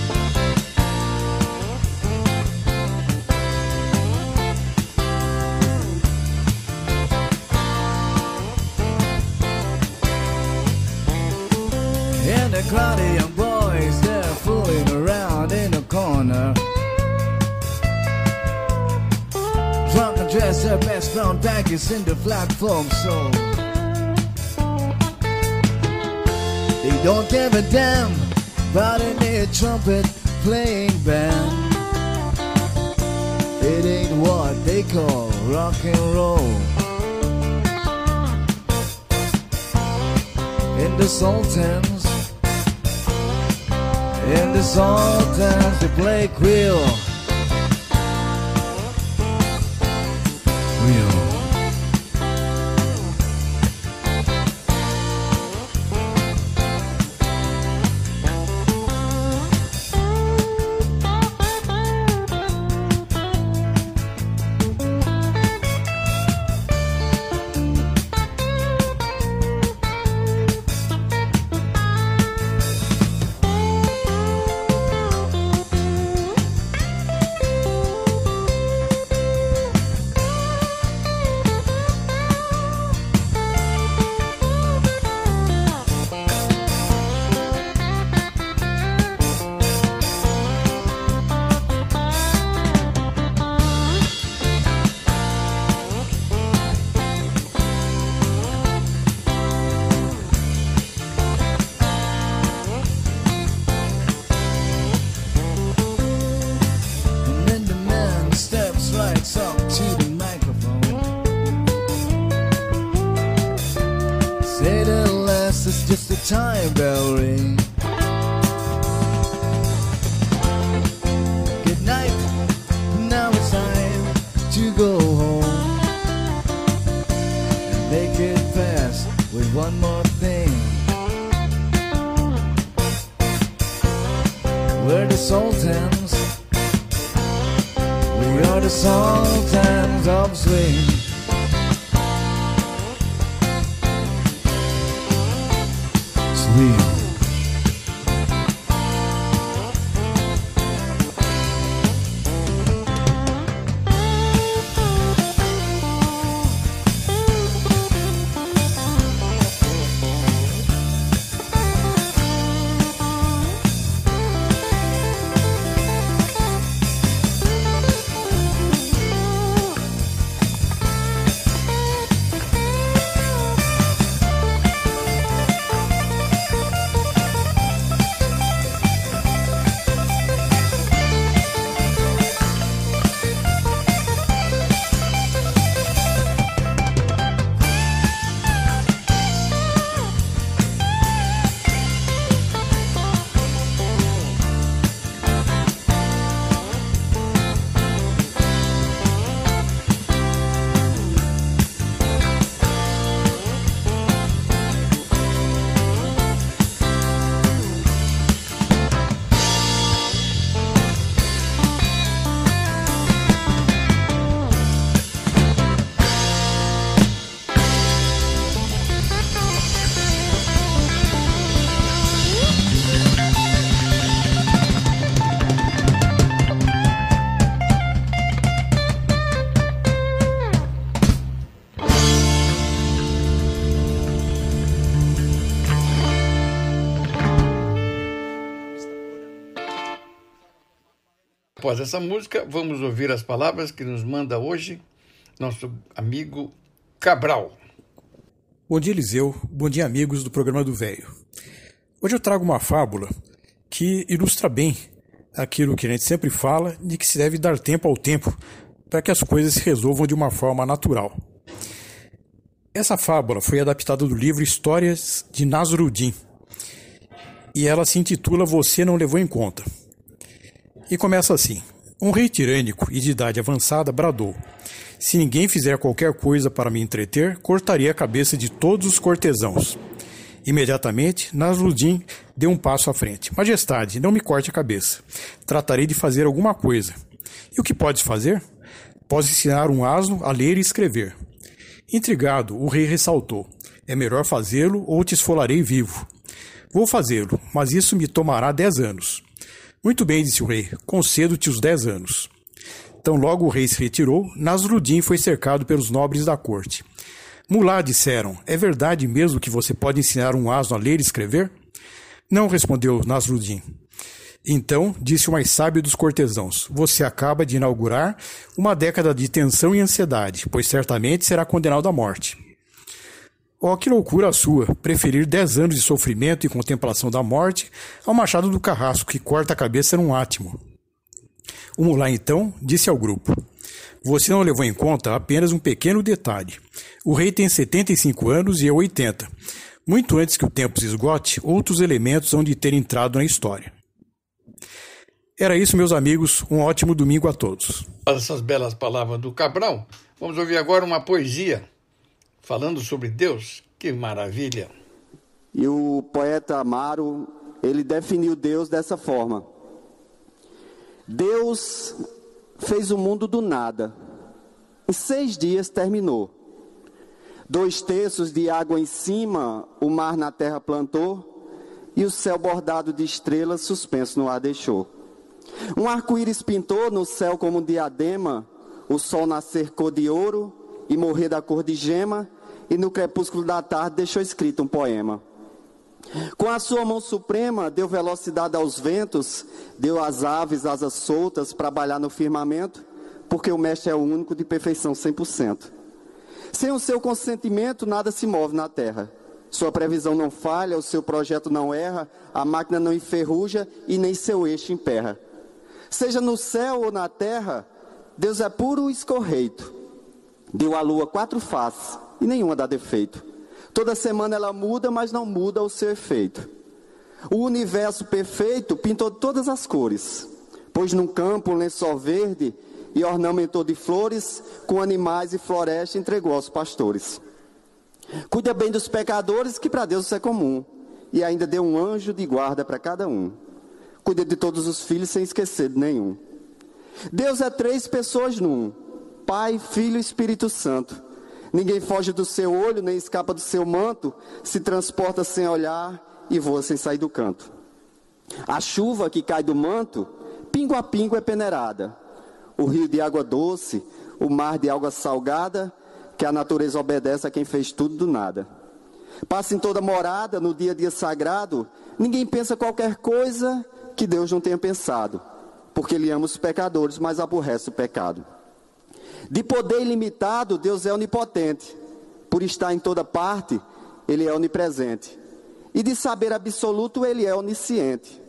Baggies in the flat foam soul. They don't give a damn about any trumpet playing band. It ain't what they call rock and roll. In the Sultans, in the Sultans, they play Quill. Após essa música, vamos ouvir as palavras que nos manda hoje nosso amigo Cabral. Bom dia, Eliseu. Bom dia, amigos do programa do Velho. Hoje eu trago uma fábula que ilustra bem aquilo que a gente sempre fala de que se deve dar tempo ao tempo para que as coisas se resolvam de uma forma natural. Essa fábula foi adaptada do livro Histórias de Nasruddin e ela se intitula Você Não Levou em Conta. E começa assim: Um rei tirânico e de idade avançada bradou: Se ninguém fizer qualquer coisa para me entreter, cortaria a cabeça de todos os cortesãos. Imediatamente, Nasruddin deu um passo à frente. Majestade, não me corte a cabeça. Tratarei de fazer alguma coisa. E o que podes fazer? Posso ensinar um asno a ler e escrever. Intrigado, o rei ressaltou: É melhor fazê-lo ou te esfolarei vivo. Vou fazê-lo, mas isso me tomará dez anos. Muito bem, disse o rei, concedo-te os dez anos. Então logo o rei se retirou, Nasruddin foi cercado pelos nobres da corte. Mulá, disseram, é verdade mesmo que você pode ensinar um asno a ler e escrever? Não, respondeu Nasruddin. Então, disse o mais sábio dos cortesãos, você acaba de inaugurar uma década de tensão e ansiedade, pois certamente será condenado à morte. Oh, que loucura a sua, preferir dez anos de sofrimento e contemplação da morte ao machado do carrasco que corta a cabeça num átimo. O mulá então disse ao grupo: Você não levou em conta apenas um pequeno detalhe. O rei tem 75 anos e eu 80. Muito antes que o tempo se esgote, outros elementos hão de ter entrado na história. Era isso, meus amigos. Um ótimo domingo a todos. Essas belas palavras do Cabral, vamos ouvir agora uma poesia falando sobre Deus. Que maravilha! E o poeta Amaro, ele definiu Deus dessa forma: Deus fez o mundo do nada. Em seis dias terminou. Dois terços de água em cima, o mar na terra plantou, e o céu bordado de estrelas suspenso no ar deixou. Um arco-íris pintou no céu como um diadema, o sol nascer cor de ouro e morrer da cor de gema, e no crepúsculo da tarde deixou escrito um poema. Com a sua mão suprema, deu velocidade aos ventos, deu às aves asas soltas para balhar no firmamento, porque o mestre é o único de perfeição 100%. Sem o seu consentimento, nada se move na terra. Sua previsão não falha, o seu projeto não erra, a máquina não enferruja e nem seu eixo emperra. Seja no céu ou na terra, Deus é puro escorreito. Deu à lua quatro faces e nenhuma dá defeito. Toda semana ela muda, mas não muda o seu efeito. O universo perfeito pintou todas as cores, pôs num campo um lençol verde e ornamentou de flores, com animais e floresta entregou aos pastores. Cuida bem dos pecadores, que para Deus isso é comum, e ainda deu um anjo de guarda para cada um. cuida de todos os filhos sem esquecer de nenhum. Deus é três pessoas num: Pai, Filho e Espírito Santo. Ninguém foge do seu olho, nem escapa do seu manto, se transporta sem olhar e voa sem sair do canto. A chuva que cai do manto, pingo a pingo é peneirada. O rio de água doce, o mar de água salgada, que a natureza obedece a quem fez tudo do nada. Passa em toda morada, no dia a dia sagrado, ninguém pensa qualquer coisa que Deus não tenha pensado, porque Ele ama os pecadores, mas aborrece o pecado. De poder ilimitado, Deus é onipotente. Por estar em toda parte, Ele é onipresente. E de saber absoluto, Ele é onisciente.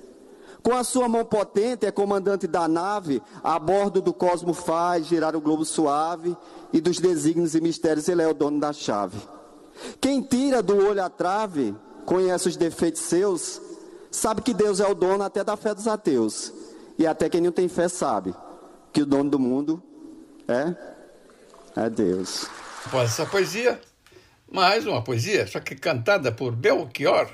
Com a sua mão potente, é comandante da nave, a bordo do cosmo faz girar o globo suave, e dos desígnios e mistérios, Ele é o dono da chave. Quem tira do olho a trave, conhece os defeitos seus, sabe que Deus é o dono até da fé dos ateus. E até quem não tem fé sabe que o dono do mundo é? É Deus. Após essa poesia, mais uma poesia, só que cantada por Belchior.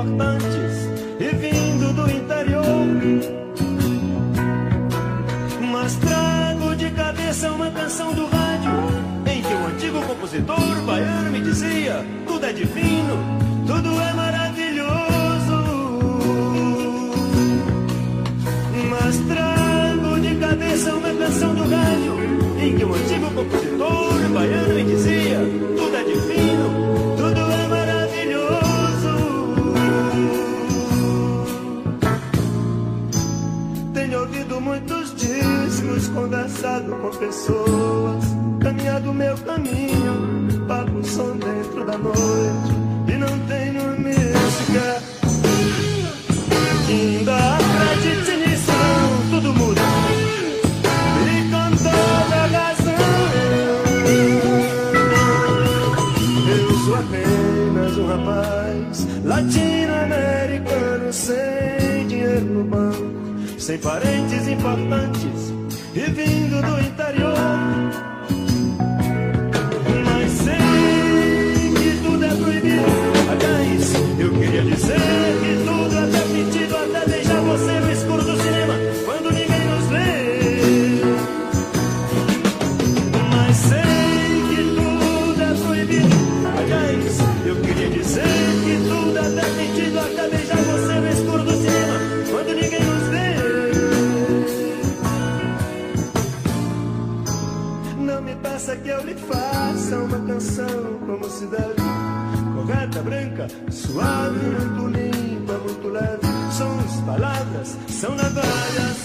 Importantes e vindo do interior. Mas trago de cabeça uma canção do rádio em que o antigo compositor baiano me dizia: tudo é divino, conversado com pessoas, caminhado meu caminho, pago o som dentro da noite e não tenho música. Ainda acredite nisso, não, tudo muda. E com toda razão, eu sou apenas um rapaz latino-americano sem dinheiro no banco, sem parentes importantes e vindo do interior. Mas sei que tudo é proibido. Aliás, eu queria dizer que deve. Correta, branca, suave, muito limpa, muito leve. Sons, palavras, são navalhas.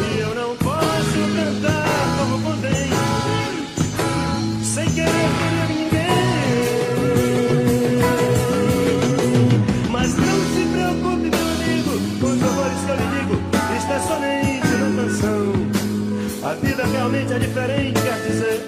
E eu não posso cantar como convém, sem querer ferir ninguém. Mas não se preocupe, meu amigo, com os horrores que eu lhe digo. Isto é somente uma canção. A vida realmente é diferente, quer dizer.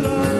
Mate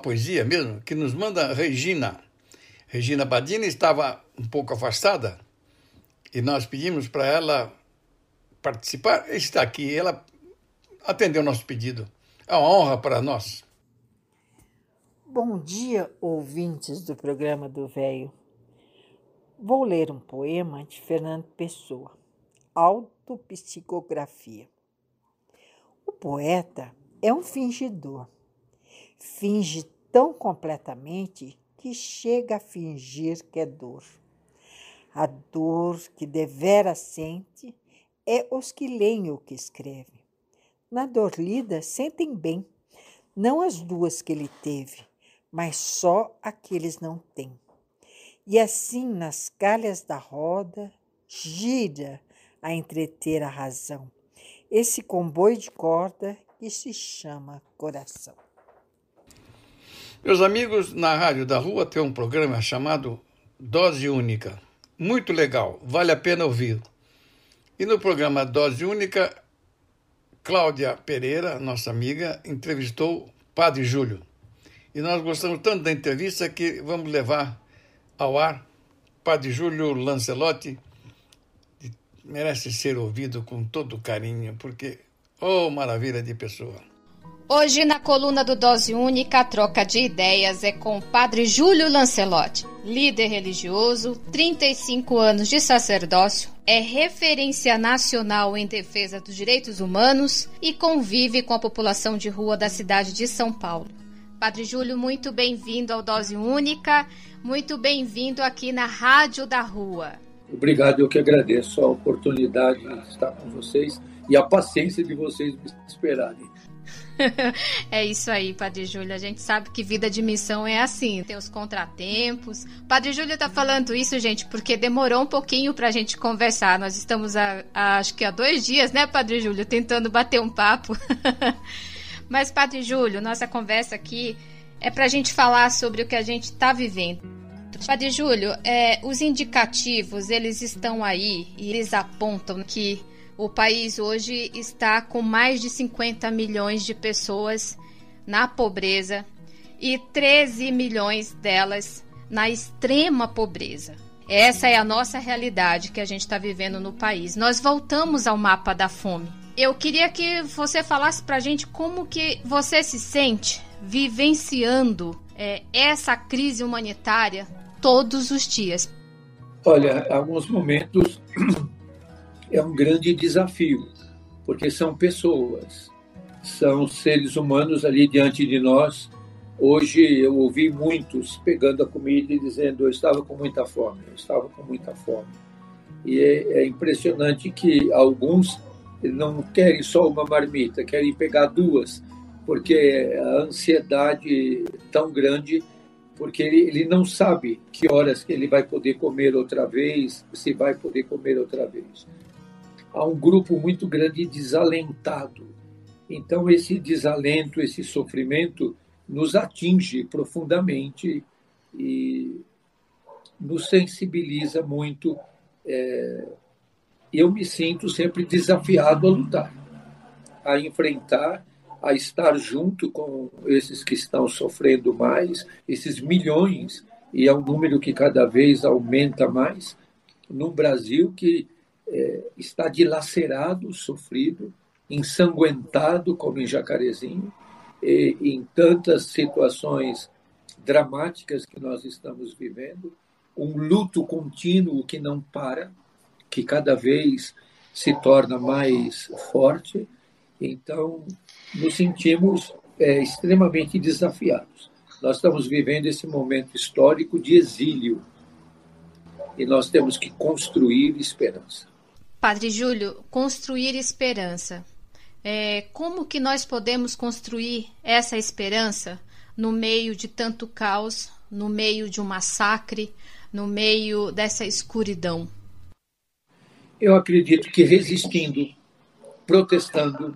poesia mesmo, que nos manda Regina. Regina Badini estava um pouco afastada e nós pedimos para ela participar. Está aqui, ela atendeu nosso pedido. É uma honra para nós. Bom dia, ouvintes do programa do Velho. Vou ler um poema de Fernando Pessoa, Autopsicografia. O poeta é um fingidor. Finge tão completamente que chega a fingir que é dor. A dor que devera sente é os que leem o que escreve. Na dor lida sentem bem, não as duas que ele teve, mas só aqueles não têm. E assim, nas calhas da roda, gira a entreter a razão, esse comboio de corda que se chama coração. Meus amigos, na Rádio da Rua tem um programa chamado Dose Única. Muito legal, vale a pena ouvir. E no programa Dose Única, Cláudia Pereira, nossa amiga, entrevistou Padre Júlio. E nós gostamos tanto da entrevista que vamos levar ao ar Padre Júlio Lancelotti. Merece ser ouvido com todo carinho, porque, oh, maravilha de pessoa. Hoje, na coluna do Dose Única, a troca de ideias é com o Padre Júlio Lancelotti, líder religioso, 35 anos de sacerdócio, é referência nacional em defesa dos direitos humanos e convive com a população de rua da cidade de São Paulo. Padre Júlio, muito bem-vindo ao Dose Única. Muito bem-vindo aqui na Rádio da Rua. Obrigado, eu que agradeço a oportunidade de estar com vocês e a paciência de vocês me esperarem. é isso aí, Padre Júlio. A gente sabe que vida de missão é assim, tem os contratempos. Padre Júlio tá falando isso, gente, porque demorou um pouquinho pra gente conversar. Nós estamos, acho que há dois dias, né, Padre Júlio, tentando bater um papo. Mas, Padre Júlio, nossa conversa aqui é para a gente falar sobre o que a gente está vivendo. Padre Júlio, é, os indicativos, eles estão aí e eles apontam que o país hoje está com mais de 50 milhões de pessoas na pobreza e 13 milhões delas na extrema pobreza. Essa é a nossa realidade que a gente está vivendo no país. Nós voltamos ao mapa da fome. Eu queria que você falasse para a gente como que você se sente vivenciando é, essa crise humanitária todos os dias? Olha, alguns momentos é um grande desafio, porque são pessoas, são seres humanos ali diante de nós. Hoje eu ouvi muitos pegando a comida e dizendo: Eu estava com muita fome, eu estava com muita fome. E é, é impressionante que alguns não querem só uma marmita, querem pegar duas porque a ansiedade tão grande, porque ele, ele não sabe que horas que ele vai poder comer outra vez, se vai poder comer outra vez. Há um grupo muito grande desalentado. Então esse desalento, esse sofrimento nos atinge profundamente e nos sensibiliza muito. É, eu me sinto sempre desafiado a lutar, a enfrentar a estar junto com esses que estão sofrendo mais, esses milhões, e é um número que cada vez aumenta mais, no Brasil que é, está dilacerado, sofrido, ensanguentado, como em Jacarezinho, e, em tantas situações dramáticas que nós estamos vivendo, um luto contínuo que não para, que cada vez se torna mais forte. Então, nos sentimos é, extremamente desafiados. Nós estamos vivendo esse momento histórico de exílio e nós temos que construir esperança. Padre Júlio, construir esperança. É, como que nós podemos construir essa esperança no meio de tanto caos, no meio de um massacre, no meio dessa escuridão? Eu acredito que resistindo, protestando,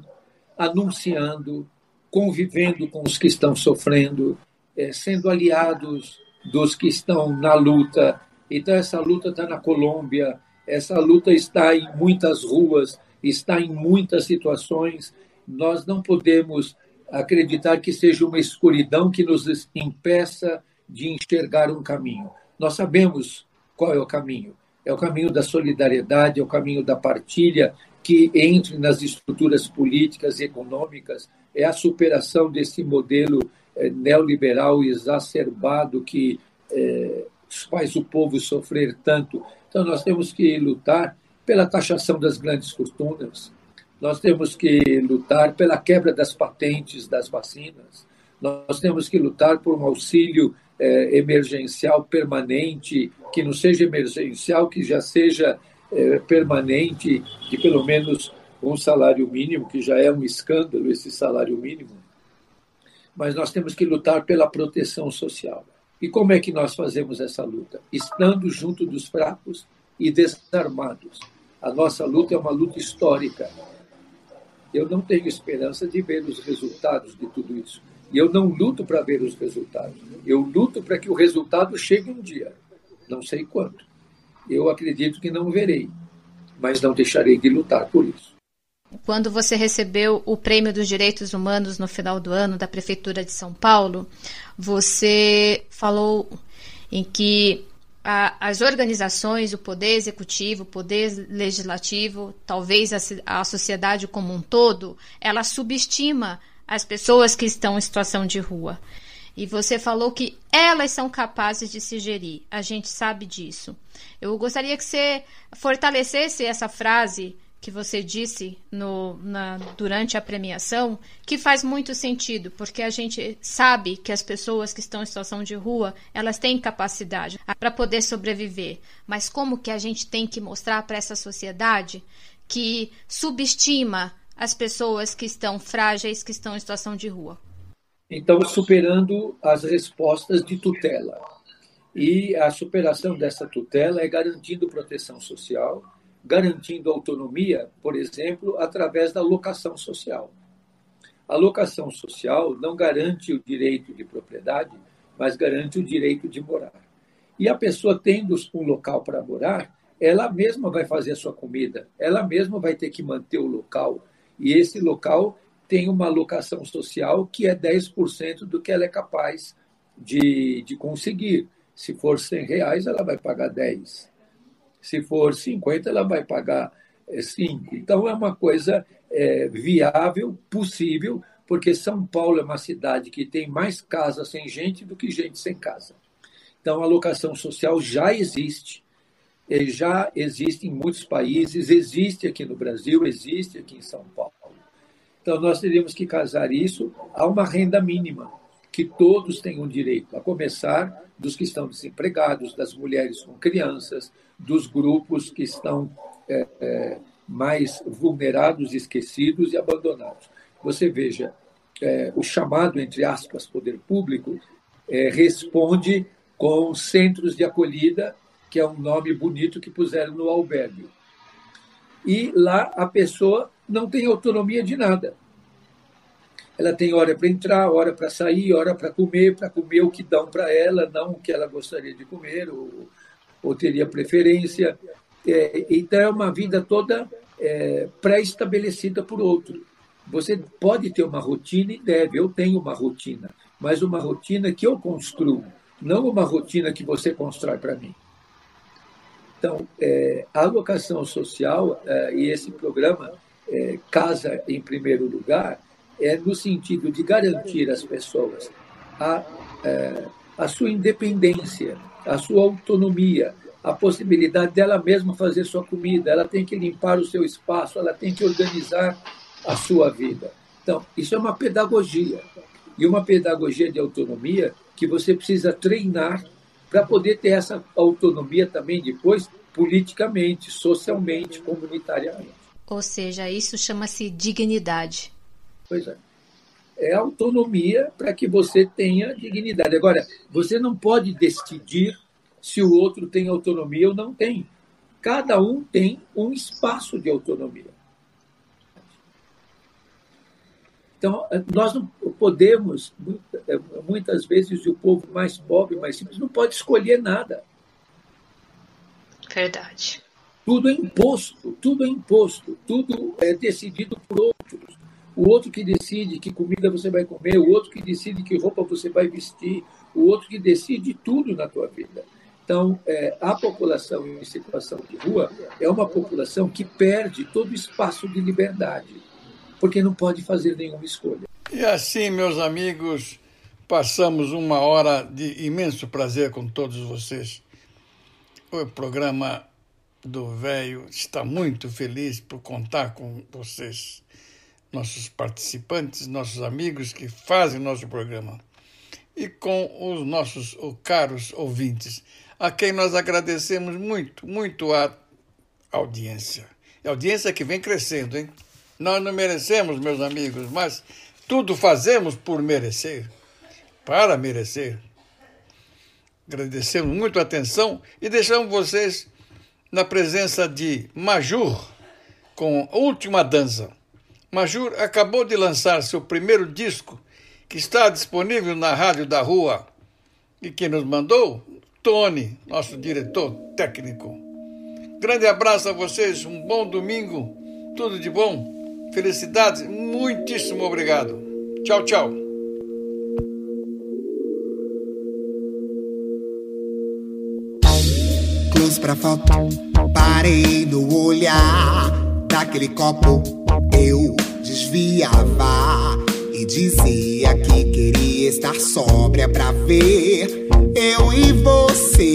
anunciando, convivendo com os que estão sofrendo, é, sendo aliados dos que estão na luta. Então, essa luta está na Colômbia, essa luta está em muitas ruas, está em muitas situações. Nós não podemos acreditar que seja uma escuridão que nos impeça de enxergar um caminho. Nós sabemos qual é o caminho. É o caminho da solidariedade, é o caminho da partilha, que entre nas estruturas políticas e econômicas, é a superação desse modelo é, neoliberal exacerbado que é, faz o povo sofrer tanto. Então, nós temos que lutar pela taxação das grandes fortunas, nós temos que lutar pela quebra das patentes das vacinas, nós temos que lutar por um auxílio é, emergencial permanente, que não seja emergencial, que já seja é, permanente, de pelo menos um salário mínimo, que já é um escândalo esse salário mínimo. Mas nós temos que lutar pela proteção social. E como é que nós fazemos essa luta? Estando junto dos fracos e desarmados. A nossa luta é uma luta histórica. Eu não tenho esperança de ver os resultados de tudo isso. E eu não luto para ver os resultados. Eu luto para que o resultado chegue um dia. Não sei quando. Eu acredito que não verei, mas não deixarei de lutar por isso. Quando você recebeu o Prêmio dos Direitos Humanos no final do ano da Prefeitura de São Paulo, você falou em que a, as organizações, o poder executivo, o poder legislativo, talvez a, a sociedade como um todo, ela subestima as pessoas que estão em situação de rua. E você falou que elas são capazes de se gerir. A gente sabe disso. Eu gostaria que você fortalecesse essa frase que você disse no, na, durante a premiação, que faz muito sentido, porque a gente sabe que as pessoas que estão em situação de rua, elas têm capacidade para poder sobreviver. Mas como que a gente tem que mostrar para essa sociedade que subestima as pessoas que estão frágeis, que estão em situação de rua? Então, superando as respostas de tutela. E a superação dessa tutela é garantindo proteção social, garantindo autonomia, por exemplo, através da locação social. A locação social não garante o direito de propriedade, mas garante o direito de morar. E a pessoa tendo um local para morar, ela mesma vai fazer a sua comida, ela mesma vai ter que manter o local. E esse local tem uma locação social que é 10% do que ela é capaz de, de conseguir. Se for 100 reais, ela vai pagar 10. Se for 50, ela vai pagar 5. É, então, é uma coisa é, viável, possível, porque São Paulo é uma cidade que tem mais casas sem gente do que gente sem casa. Então, a locação social já existe, já existe em muitos países, existe aqui no Brasil, existe aqui em São Paulo. Então, nós teríamos que casar isso a uma renda mínima, que todos tenham direito, a começar dos que estão desempregados, das mulheres com crianças, dos grupos que estão é, é, mais vulnerados, esquecidos e abandonados. Você veja, é, o chamado, entre aspas, poder público, é, responde com centros de acolhida, que é um nome bonito que puseram no albergue. E lá a pessoa não tem autonomia de nada. Ela tem hora para entrar, hora para sair, hora para comer, para comer o que dão para ela, não o que ela gostaria de comer, ou, ou teria preferência. É, então, é uma vida toda é, pré-estabelecida por outro. Você pode ter uma rotina e deve, eu tenho uma rotina, mas uma rotina que eu construo, não uma rotina que você constrói para mim. Então, é, a alocação social é, e esse programa é, casa em primeiro lugar é no sentido de garantir às pessoas a, é, a sua independência, a sua autonomia, a possibilidade dela mesma fazer sua comida, ela tem que limpar o seu espaço, ela tem que organizar a sua vida. Então, isso é uma pedagogia. E uma pedagogia de autonomia que você precisa treinar para poder ter essa autonomia também depois politicamente, socialmente, comunitariamente. Ou seja, isso chama-se dignidade. Pois é. É autonomia para que você tenha dignidade. Agora, você não pode decidir se o outro tem autonomia ou não tem. Cada um tem um espaço de autonomia. Então, nós não podemos, muitas vezes, o povo mais pobre, mais simples, não pode escolher nada. Verdade. Tudo é imposto, tudo é imposto, tudo é decidido por outros. O outro que decide que comida você vai comer, o outro que decide que roupa você vai vestir, o outro que decide tudo na tua vida. Então, é, a população em situação de rua é uma população que perde todo o espaço de liberdade, porque não pode fazer nenhuma escolha. E assim, meus amigos, passamos uma hora de imenso prazer com todos vocês. O programa do Velho está muito feliz por contar com vocês, nossos participantes, nossos amigos que fazem nosso programa, e com os nossos caros ouvintes, a quem nós agradecemos muito, muito a audiência. A audiência que vem crescendo, hein? Nós não merecemos, meus amigos, mas tudo fazemos por merecer, para merecer. Agradecemos muito a atenção e deixamos vocês na presença de Majur com a última dança. Majur acabou de lançar seu primeiro disco, que está disponível na Rádio da Rua. E quem nos mandou? Tony, nosso diretor técnico. Grande abraço a vocês, um bom domingo, tudo de bom. Felicidades, muitíssimo obrigado. Tchau, tchau. Pra foto, parei olhar daquele copo. Eu desviava e dizia que queria estar sóbria pra ver eu e você.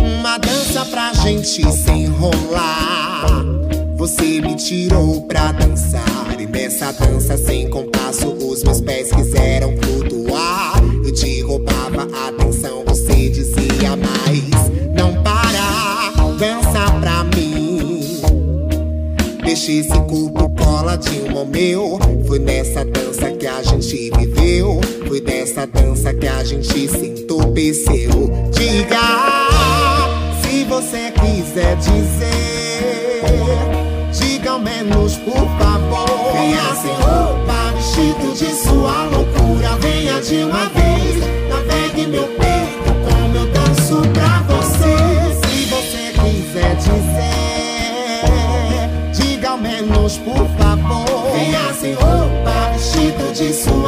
Uma dança pra gente se enrolar. Você me tirou pra dançar e nessa dança sem compasso os meus pés quiseram flutuar. Eu te roubava a atenção, você dizia Deixa esse corpo coladinho ao meu. Foi nessa dança que a gente viveu, foi dessa dança que a gente se entorpeceu. Diga se você quiser dizer. Diga ao menos, por favor. Venha sem roupa, vestido de sua loucura. Venha de uma vez, vestido